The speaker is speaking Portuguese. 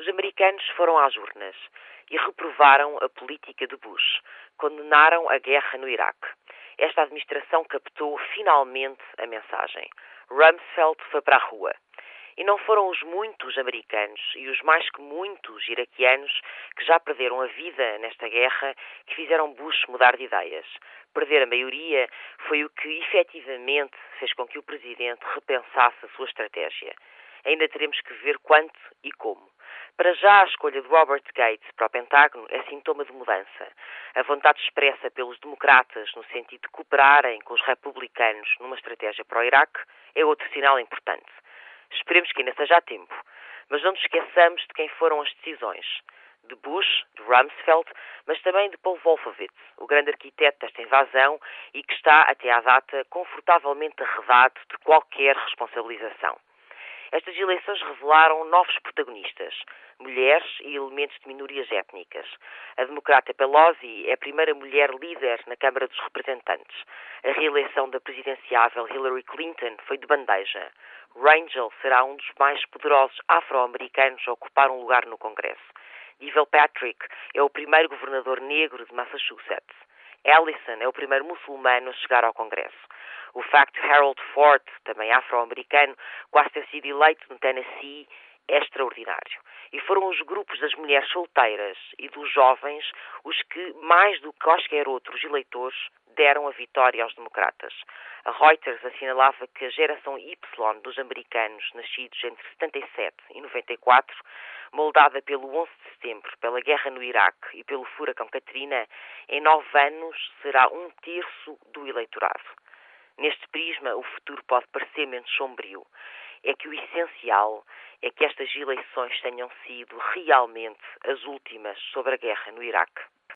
Os americanos foram às urnas e reprovaram a política de Bush, condenaram a guerra no Iraque. Esta administração captou finalmente a mensagem. Rumsfeld foi para a rua. E não foram os muitos americanos e os mais que muitos iraquianos que já perderam a vida nesta guerra que fizeram Bush mudar de ideias. Perder a maioria foi o que efetivamente fez com que o presidente repensasse a sua estratégia. Ainda teremos que ver quanto e como. Para já, a escolha de Robert Gates para o Pentágono é sintoma de mudança. A vontade expressa pelos democratas no sentido de cooperarem com os republicanos numa estratégia para o Iraque é outro sinal importante. Esperemos que ainda seja a tempo. Mas não nos esqueçamos de quem foram as decisões. De Bush, de Rumsfeld, mas também de Paul Wolfowitz, o grande arquiteto desta invasão e que está, até à data, confortavelmente arredado de qualquer responsabilização. Estas eleições revelaram novos protagonistas, mulheres e elementos de minorias étnicas. A democrata Pelosi é a primeira mulher líder na Câmara dos Representantes. A reeleição da presidenciável Hillary Clinton foi de bandeja. Rangel será um dos mais poderosos afro-americanos a ocupar um lugar no Congresso. Devil Patrick é o primeiro governador negro de Massachusetts. Allison é o primeiro muçulmano a chegar ao Congresso. O facto de Harold Ford, também afro-americano, quase ter sido eleito no Tennessee, é extraordinário. E foram os grupos das mulheres solteiras e dos jovens os que, mais do que quaisquer outros eleitores, deram a vitória aos democratas. A Reuters assinalava que a geração Y dos americanos nascidos entre 77 e 94, moldada pelo 11 de setembro, pela guerra no Iraque e pelo furacão Katrina, em nove anos será um terço do eleitorado. Neste prisma, o futuro pode parecer menos sombrio. É que o essencial é que estas eleições tenham sido realmente as últimas sobre a guerra no Iraque.